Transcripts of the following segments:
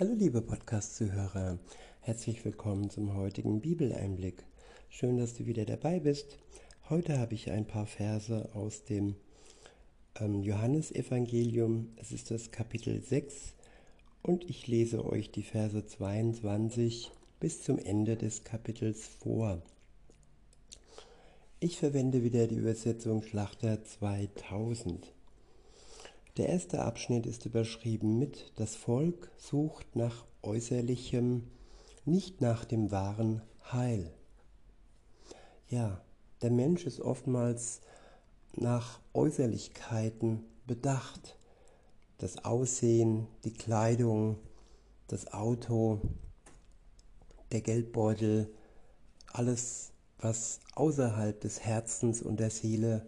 Hallo liebe Podcast-Zuhörer, herzlich willkommen zum heutigen Bibeleinblick. Schön, dass du wieder dabei bist. Heute habe ich ein paar Verse aus dem ähm, Johannesevangelium. Es ist das Kapitel 6 und ich lese euch die Verse 22 bis zum Ende des Kapitels vor. Ich verwende wieder die Übersetzung Schlachter 2000. Der erste Abschnitt ist überschrieben mit Das Volk sucht nach äußerlichem, nicht nach dem wahren Heil. Ja, der Mensch ist oftmals nach Äußerlichkeiten bedacht. Das Aussehen, die Kleidung, das Auto, der Geldbeutel, alles, was außerhalb des Herzens und der Seele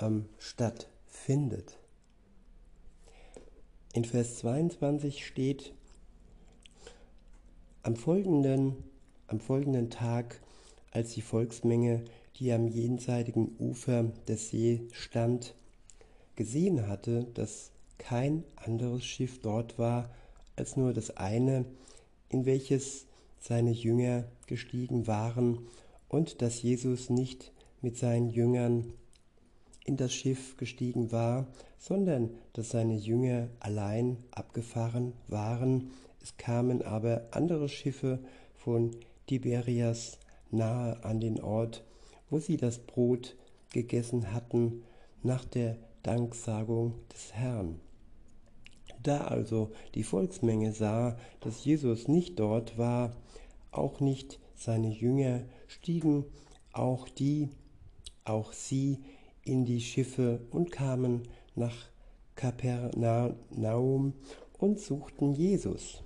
ähm, stattfindet. In Vers 22 steht, am folgenden, am folgenden Tag, als die Volksmenge, die am jenseitigen Ufer des See stand, gesehen hatte, dass kein anderes Schiff dort war als nur das eine, in welches seine Jünger gestiegen waren, und dass Jesus nicht mit seinen Jüngern in das Schiff gestiegen war, sondern dass seine Jünger allein abgefahren waren. Es kamen aber andere Schiffe von Tiberias nahe an den Ort, wo sie das Brot gegessen hatten nach der Danksagung des Herrn. Da also die Volksmenge sah, dass Jesus nicht dort war, auch nicht seine Jünger, stiegen auch die, auch sie in die Schiffe und kamen nach Kapernaum und suchten Jesus.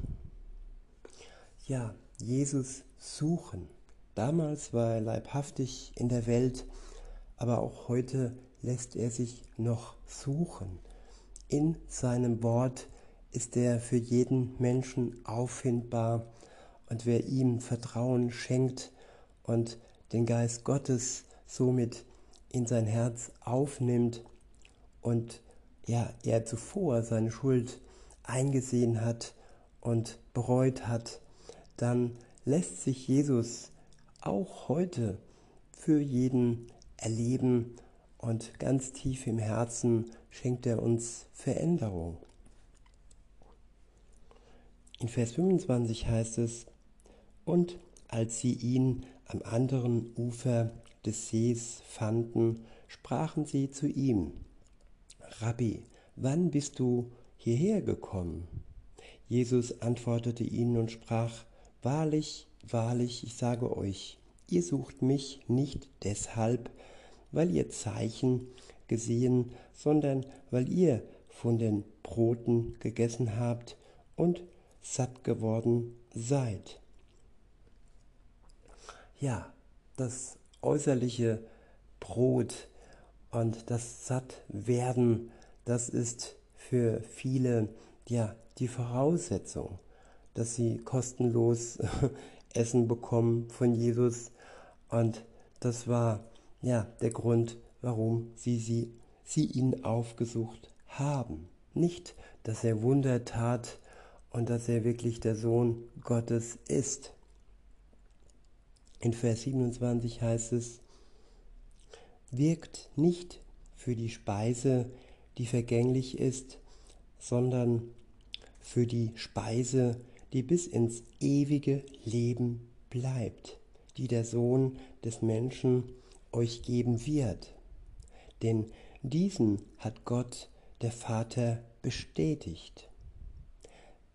Ja, Jesus suchen. Damals war er leibhaftig in der Welt, aber auch heute lässt er sich noch suchen. In seinem Wort ist er für jeden Menschen auffindbar und wer ihm Vertrauen schenkt und den Geist Gottes somit in sein Herz aufnimmt und ja, er zuvor seine Schuld eingesehen hat und bereut hat, dann lässt sich Jesus auch heute für jeden erleben und ganz tief im Herzen schenkt er uns Veränderung. In Vers 25 heißt es, und als sie ihn am anderen Ufer des Sees fanden, sprachen sie zu ihm, Rabbi, wann bist du hierher gekommen? Jesus antwortete ihnen und sprach, Wahrlich, wahrlich, ich sage euch, ihr sucht mich nicht deshalb, weil ihr Zeichen gesehen, sondern weil ihr von den Broten gegessen habt und satt geworden seid. Ja, das äußerliche Brot und das Sattwerden, das ist für viele ja die Voraussetzung, dass sie kostenlos Essen bekommen von Jesus und das war ja der Grund, warum sie, sie, sie ihn aufgesucht haben. Nicht, dass er Wunder tat und dass er wirklich der Sohn Gottes ist. In Vers 27 heißt es, wirkt nicht für die Speise, die vergänglich ist, sondern für die Speise, die bis ins ewige Leben bleibt, die der Sohn des Menschen euch geben wird. Denn diesen hat Gott, der Vater, bestätigt.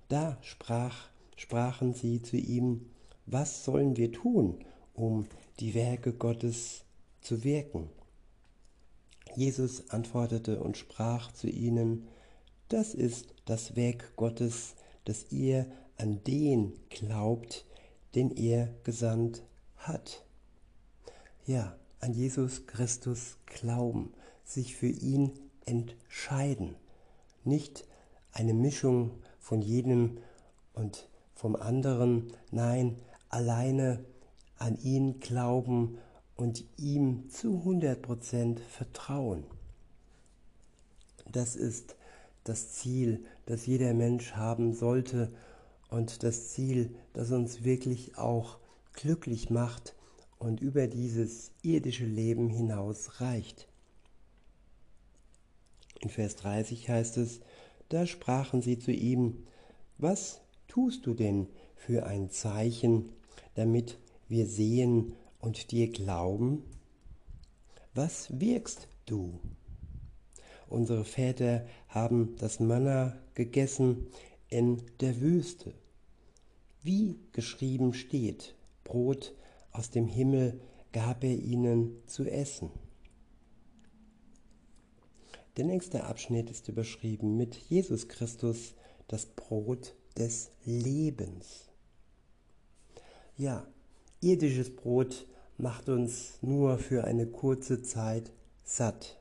Da sprach, sprachen sie zu ihm, was sollen wir tun, um die Werke Gottes zu wirken. Jesus antwortete und sprach zu ihnen, das ist das Werk Gottes, dass ihr an den glaubt, den er gesandt hat. Ja, an Jesus Christus glauben, sich für ihn entscheiden. Nicht eine Mischung von jedem und vom anderen, nein, alleine an ihn glauben und ihm zu 100% vertrauen. Das ist das Ziel, das jeder Mensch haben sollte und das Ziel, das uns wirklich auch glücklich macht und über dieses irdische Leben hinaus reicht. In Vers 30 heißt es, da sprachen sie zu ihm, was tust du denn für ein Zeichen, damit wir sehen und dir glauben? Was wirkst du? Unsere Väter haben das Manna gegessen in der Wüste. Wie geschrieben steht, Brot aus dem Himmel gab er ihnen zu essen. Der nächste Abschnitt ist überschrieben mit Jesus Christus, das Brot des Lebens. Ja, irdisches Brot macht uns nur für eine kurze Zeit satt.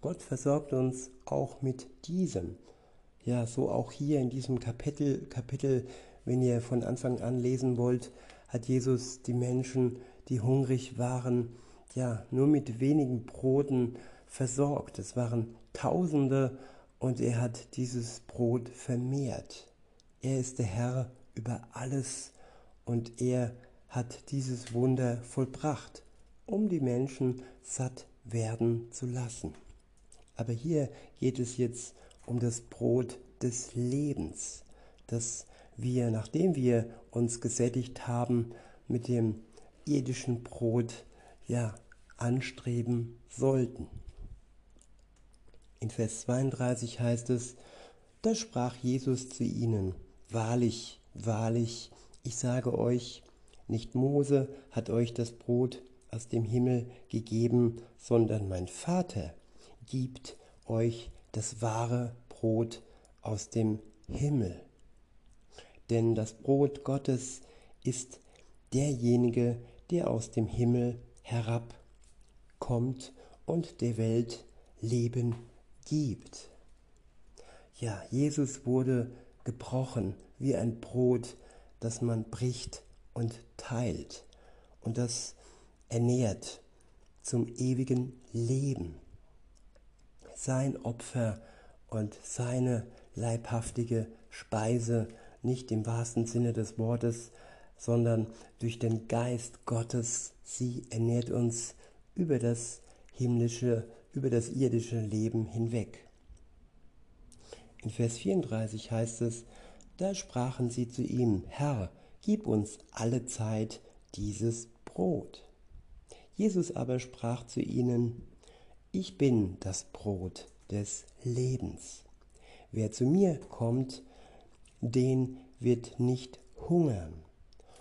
Gott versorgt uns auch mit diesem. Ja, so auch hier in diesem Kapitel, Kapitel, wenn ihr von Anfang an lesen wollt, hat Jesus die Menschen, die hungrig waren, ja, nur mit wenigen Broten versorgt. Es waren Tausende und er hat dieses Brot vermehrt. Er ist der Herr über alles und er hat dieses Wunder vollbracht, um die Menschen satt werden zu lassen. Aber hier geht es jetzt um das Brot des Lebens, das wir, nachdem wir uns gesättigt haben, mit dem irdischen Brot ja anstreben sollten. In Vers 32 heißt es, da sprach Jesus zu ihnen, Wahrlich, wahrlich, ich sage euch, nicht Mose hat euch das Brot aus dem Himmel gegeben, sondern mein Vater gibt euch das wahre Brot aus dem Himmel. Denn das Brot Gottes ist derjenige, der aus dem Himmel herabkommt und der Welt Leben gibt. Ja, Jesus wurde gebrochen wie ein Brot, das man bricht und teilt und das ernährt zum ewigen Leben. Sein Opfer und seine leibhaftige Speise, nicht im wahrsten Sinne des Wortes, sondern durch den Geist Gottes, sie ernährt uns über das himmlische, über das irdische Leben hinweg. In Vers 34 heißt es, da sprachen sie zu ihm, Herr, gib uns alle Zeit dieses Brot. Jesus aber sprach zu ihnen, ich bin das Brot des Lebens. Wer zu mir kommt, den wird nicht hungern.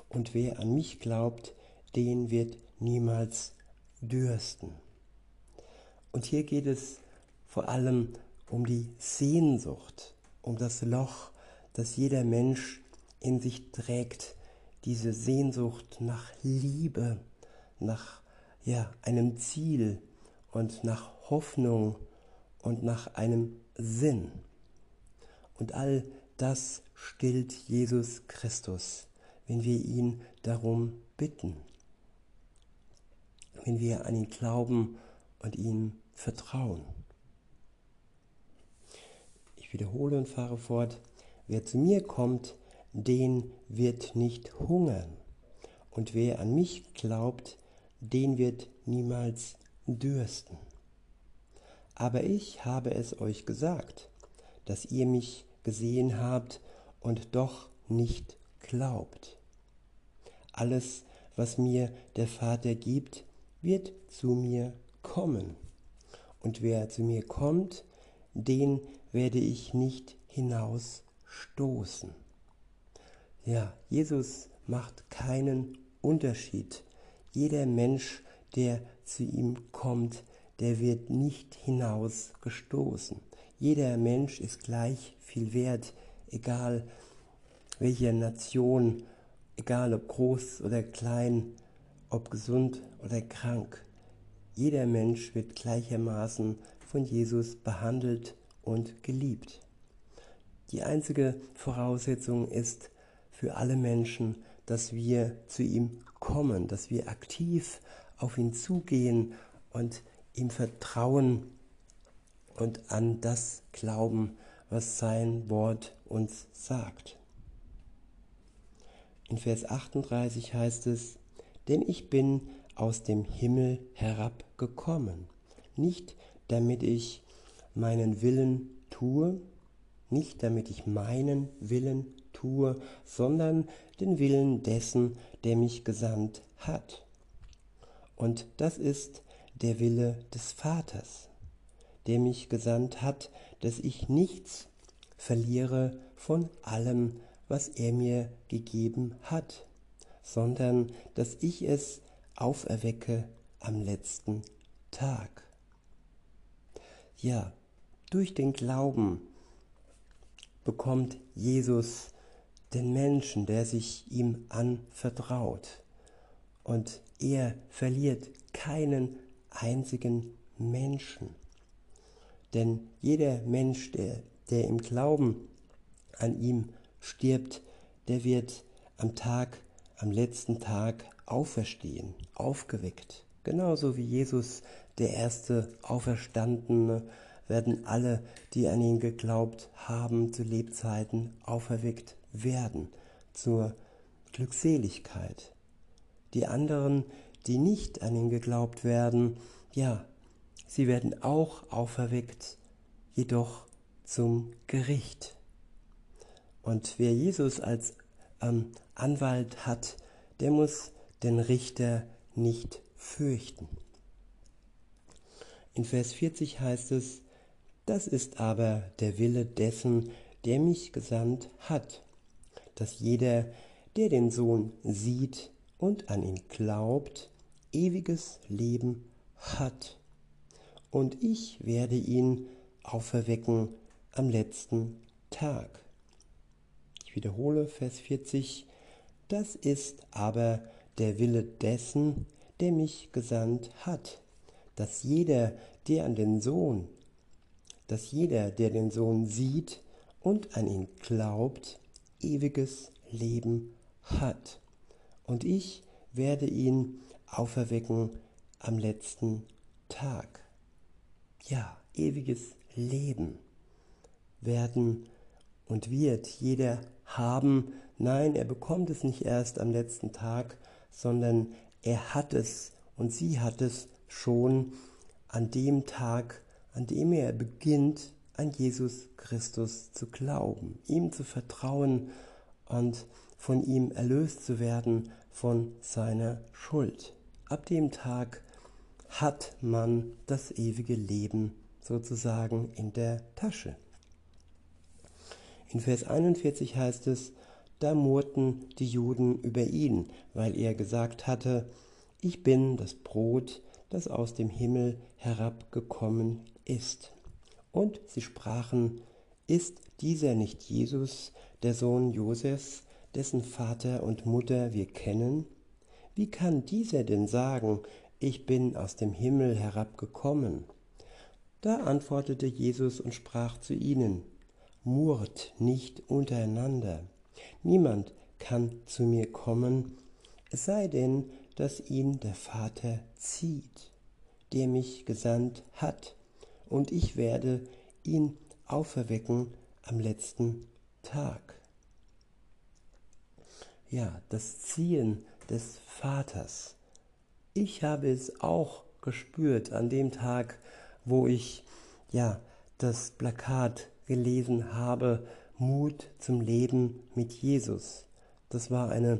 Und wer an mich glaubt, den wird niemals dürsten. Und hier geht es vor allem um die Sehnsucht, um das Loch, das jeder Mensch in sich trägt, diese Sehnsucht nach Liebe, nach ja, einem Ziel und nach Hoffnung und nach einem Sinn. Und all das stillt Jesus Christus, wenn wir ihn darum bitten, wenn wir an ihn glauben und ihm vertrauen. Ich wiederhole und fahre fort. Wer zu mir kommt, den wird nicht hungern. Und wer an mich glaubt, den wird niemals dürsten. Aber ich habe es euch gesagt, dass ihr mich gesehen habt und doch nicht glaubt. Alles, was mir der Vater gibt, wird zu mir kommen. Und wer zu mir kommt, den werde ich nicht hinausstoßen. Ja, Jesus macht keinen Unterschied. Jeder Mensch, der zu ihm kommt, der wird nicht hinausgestoßen. Jeder Mensch ist gleich viel wert, egal welcher Nation, egal ob groß oder klein, ob gesund oder krank. Jeder Mensch wird gleichermaßen von Jesus behandelt und geliebt. Die einzige Voraussetzung ist, für alle Menschen, dass wir zu ihm kommen, dass wir aktiv auf ihn zugehen und ihm vertrauen und an das glauben, was sein Wort uns sagt. In Vers 38 heißt es, denn ich bin aus dem Himmel herabgekommen, nicht damit ich meinen Willen tue, nicht damit ich meinen Willen tue, sondern den Willen dessen, der mich gesandt hat. Und das ist der Wille des Vaters, der mich gesandt hat, dass ich nichts verliere von allem, was er mir gegeben hat, sondern dass ich es auferwecke am letzten Tag. Ja, durch den Glauben bekommt Jesus den Menschen, der sich ihm anvertraut. Und er verliert keinen einzigen Menschen. Denn jeder Mensch, der, der im Glauben an ihm stirbt, der wird am Tag, am letzten Tag auferstehen, aufgeweckt. Genauso wie Jesus, der erste Auferstandene, werden alle, die an ihn geglaubt haben, zu Lebzeiten auferweckt werden zur Glückseligkeit. Die anderen, die nicht an ihn geglaubt werden, ja, sie werden auch auferweckt, jedoch zum Gericht. Und wer Jesus als ähm, Anwalt hat, der muss den Richter nicht fürchten. In Vers 40 heißt es, das ist aber der Wille dessen, der mich gesandt hat, dass jeder, der den Sohn sieht und an ihn glaubt, ewiges Leben hat. Und ich werde ihn auferwecken am letzten Tag. Ich wiederhole Vers 40. Das ist aber der Wille dessen, der mich gesandt hat, dass jeder, der an den Sohn, dass jeder, der den Sohn sieht und an ihn glaubt, ewiges Leben hat. Und ich werde ihn auferwecken am letzten Tag. Ja, ewiges Leben werden und wird jeder haben. Nein, er bekommt es nicht erst am letzten Tag, sondern er hat es und sie hat es schon an dem Tag, an dem er beginnt, an Jesus Christus zu glauben, ihm zu vertrauen und von ihm erlöst zu werden von seiner Schuld. Ab dem Tag hat man das ewige Leben sozusagen in der Tasche. In Vers 41 heißt es, da murrten die Juden über ihn, weil er gesagt hatte, ich bin das Brot, das aus dem Himmel herabgekommen ist. Und sie sprachen, ist dieser nicht Jesus, der Sohn Josefs, dessen Vater und Mutter wir kennen? Wie kann dieser denn sagen, ich bin aus dem Himmel herabgekommen? Da antwortete Jesus und sprach zu ihnen, Murrt nicht untereinander. Niemand kann zu mir kommen, es sei denn, dass ihn der Vater zieht, der mich gesandt hat und ich werde ihn auferwecken am letzten Tag. Ja, das Ziehen des Vaters. Ich habe es auch gespürt an dem Tag, wo ich ja das Plakat gelesen habe, Mut zum Leben mit Jesus. Das war eine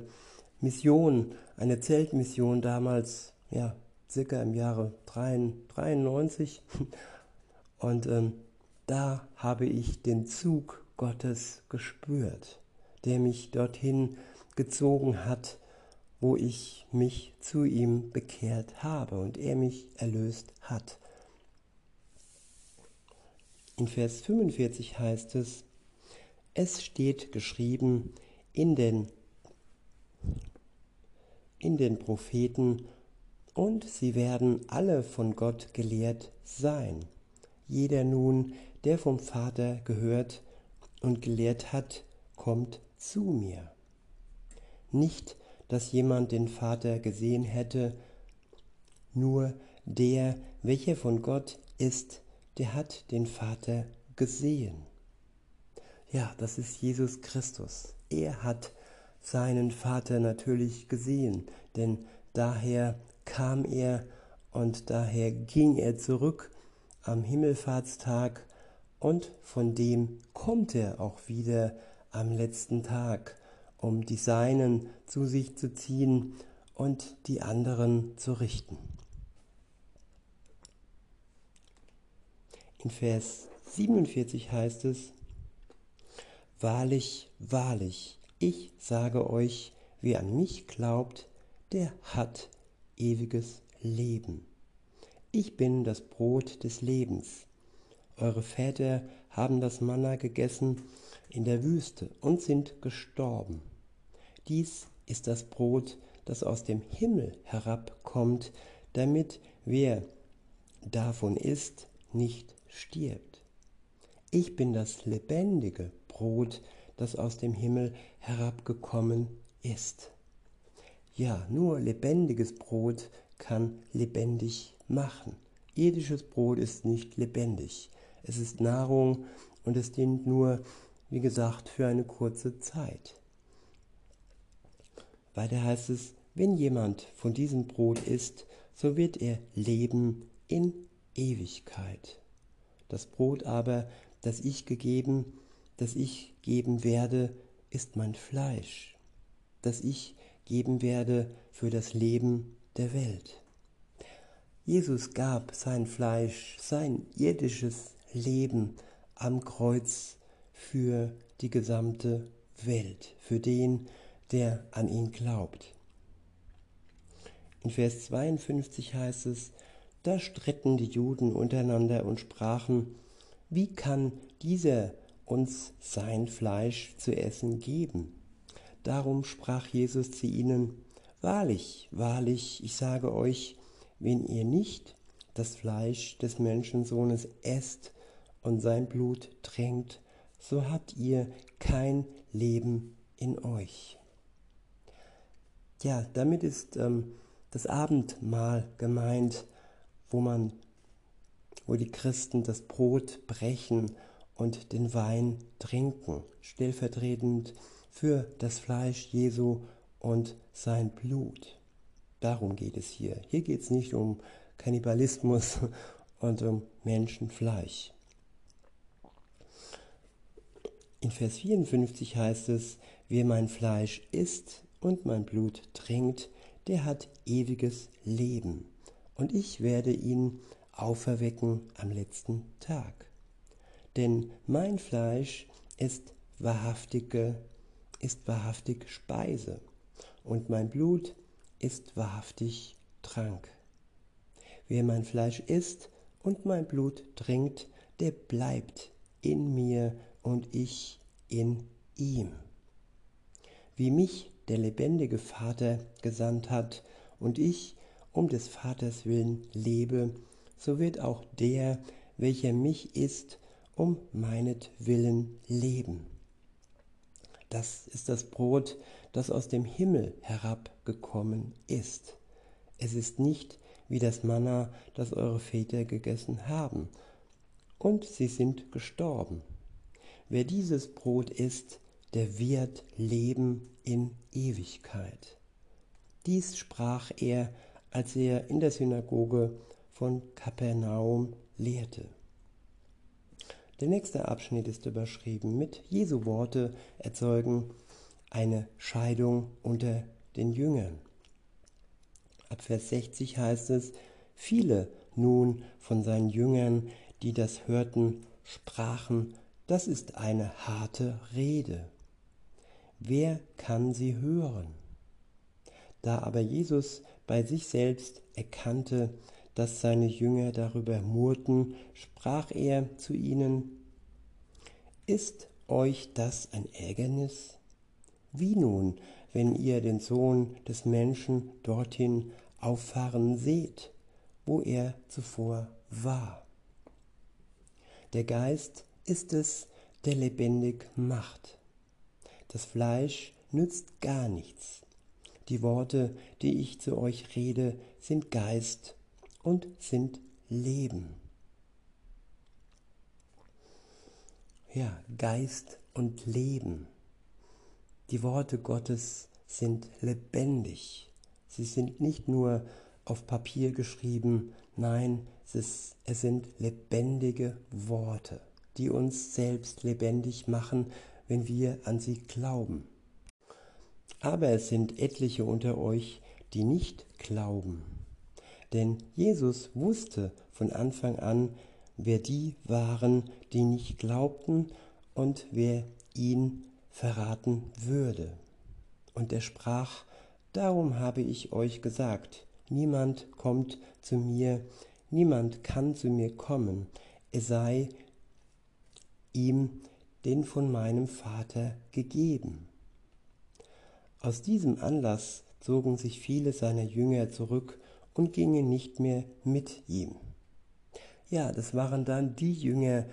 Mission, eine Zeltmission damals, ja, circa im Jahre 93. Und ähm, da habe ich den Zug Gottes gespürt, der mich dorthin gezogen hat, wo ich mich zu ihm bekehrt habe und er mich erlöst hat. In Vers 45 heißt es, es steht geschrieben in den, in den Propheten, und sie werden alle von Gott gelehrt sein. Jeder nun, der vom Vater gehört und gelehrt hat, kommt zu mir. Nicht, dass jemand den Vater gesehen hätte, nur der, welcher von Gott ist, der hat den Vater gesehen. Ja, das ist Jesus Christus. Er hat seinen Vater natürlich gesehen, denn daher kam er und daher ging er zurück am Himmelfahrtstag und von dem kommt er auch wieder am letzten Tag, um die Seinen zu sich zu ziehen und die anderen zu richten. In Vers 47 heißt es, Wahrlich, wahrlich, ich sage euch, wer an mich glaubt, der hat ewiges Leben. Ich bin das Brot des Lebens. Eure Väter haben das Manna gegessen in der Wüste und sind gestorben. Dies ist das Brot, das aus dem Himmel herabkommt, damit wer davon isst, nicht stirbt. Ich bin das lebendige Brot, das aus dem Himmel herabgekommen ist. Ja, nur lebendiges Brot kann lebendig machen. Irdisches Brot ist nicht lebendig. Es ist Nahrung und es dient nur, wie gesagt, für eine kurze Zeit. Weiter heißt es, wenn jemand von diesem Brot isst, so wird er leben in Ewigkeit. Das Brot aber, das ich gegeben, das ich geben werde, ist mein Fleisch, das ich geben werde für das Leben der Welt. Jesus gab sein Fleisch, sein irdisches Leben am Kreuz für die gesamte Welt, für den, der an ihn glaubt. In Vers 52 heißt es, da stritten die Juden untereinander und sprachen, wie kann dieser uns sein Fleisch zu essen geben? Darum sprach Jesus zu ihnen, Wahrlich, wahrlich, ich sage euch, wenn ihr nicht das Fleisch des Menschensohnes esst und sein Blut trinkt, so habt ihr kein Leben in euch. Ja, damit ist ähm, das Abendmahl gemeint, wo man, wo die Christen das Brot brechen und den Wein trinken, stellvertretend für das Fleisch Jesu und sein Blut. Darum geht es hier. Hier geht es nicht um Kannibalismus und um Menschenfleisch. In Vers 54 heißt es, wer mein Fleisch isst und mein Blut trinkt, der hat ewiges Leben, und ich werde ihn auferwecken am letzten Tag. Denn mein Fleisch ist wahrhaftige, ist wahrhaftig Speise, und mein Blut ist wahrhaftig Trank. Wer mein Fleisch isst und mein Blut trinkt, der bleibt in mir und ich in ihm. Wie mich der lebendige Vater gesandt hat und ich um des Vaters willen lebe, so wird auch der, welcher mich isst, um meinetwillen leben. Das ist das Brot, das aus dem Himmel herabgekommen ist. Es ist nicht wie das Manna, das eure Väter gegessen haben, und sie sind gestorben. Wer dieses Brot isst, der wird leben in Ewigkeit. Dies sprach er, als er in der Synagoge von Kapernaum lehrte. Der nächste Abschnitt ist überschrieben mit Jesu Worte erzeugen eine Scheidung unter den Jüngern. Ab Vers 60 heißt es, viele nun von seinen Jüngern, die das hörten, sprachen, das ist eine harte Rede. Wer kann sie hören? Da aber Jesus bei sich selbst erkannte, dass seine Jünger darüber murrten, sprach er zu ihnen, Ist euch das ein Ärgernis? Wie nun, wenn ihr den Sohn des Menschen dorthin auffahren seht, wo er zuvor war? Der Geist ist es, der lebendig macht. Das Fleisch nützt gar nichts. Die Worte, die ich zu euch rede, sind Geist und sind Leben. Ja, Geist und Leben. Die Worte Gottes sind lebendig. Sie sind nicht nur auf Papier geschrieben, nein, es, es sind lebendige Worte, die uns selbst lebendig machen, wenn wir an sie glauben. Aber es sind etliche unter euch, die nicht glauben. Denn Jesus wusste von Anfang an, wer die waren, die nicht glaubten und wer ihn verraten würde. Und er sprach, Darum habe ich euch gesagt, niemand kommt zu mir, niemand kann zu mir kommen, es sei ihm den von meinem Vater gegeben. Aus diesem Anlass zogen sich viele seiner Jünger zurück und gingen nicht mehr mit ihm. Ja, das waren dann die Jünger,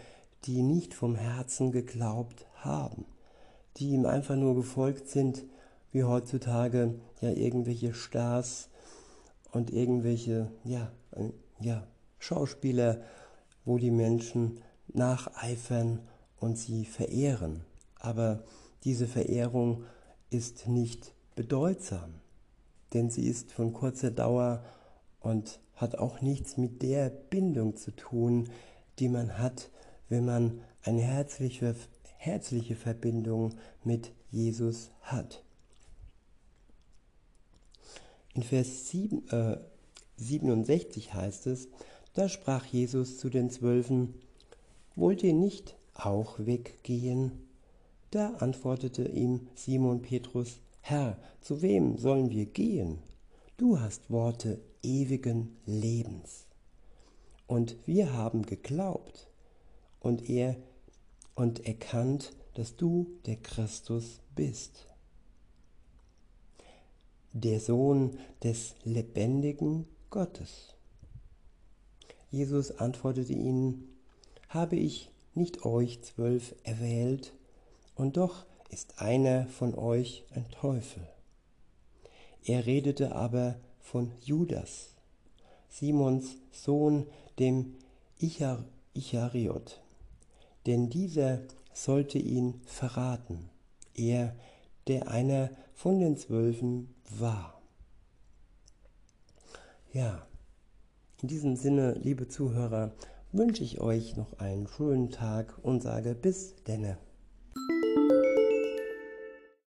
die nicht vom Herzen geglaubt haben, die ihm einfach nur gefolgt sind, wie heutzutage ja irgendwelche Stars und irgendwelche ja, äh, ja, Schauspieler, wo die Menschen nacheifern und sie verehren. Aber diese Verehrung ist nicht bedeutsam, denn sie ist von kurzer Dauer und hat auch nichts mit der Bindung zu tun, die man hat, wenn man eine herzliche, herzliche Verbindung mit Jesus hat. In Vers 7, äh, 67 heißt es, da sprach Jesus zu den Zwölfen, Wollt ihr nicht auch weggehen? Da antwortete ihm Simon Petrus, Herr, zu wem sollen wir gehen? Du hast Worte ewigen Lebens. Und wir haben geglaubt und er und erkannt, dass du der Christus bist der Sohn des lebendigen Gottes. Jesus antwortete ihnen, habe ich nicht euch zwölf erwählt, und doch ist einer von euch ein Teufel. Er redete aber von Judas, Simons Sohn, dem Ichar Ichariot, denn dieser sollte ihn verraten, er, der einer von den Zwölfen war. Ja, in diesem Sinne, liebe Zuhörer, wünsche ich euch noch einen schönen Tag und sage bis denne.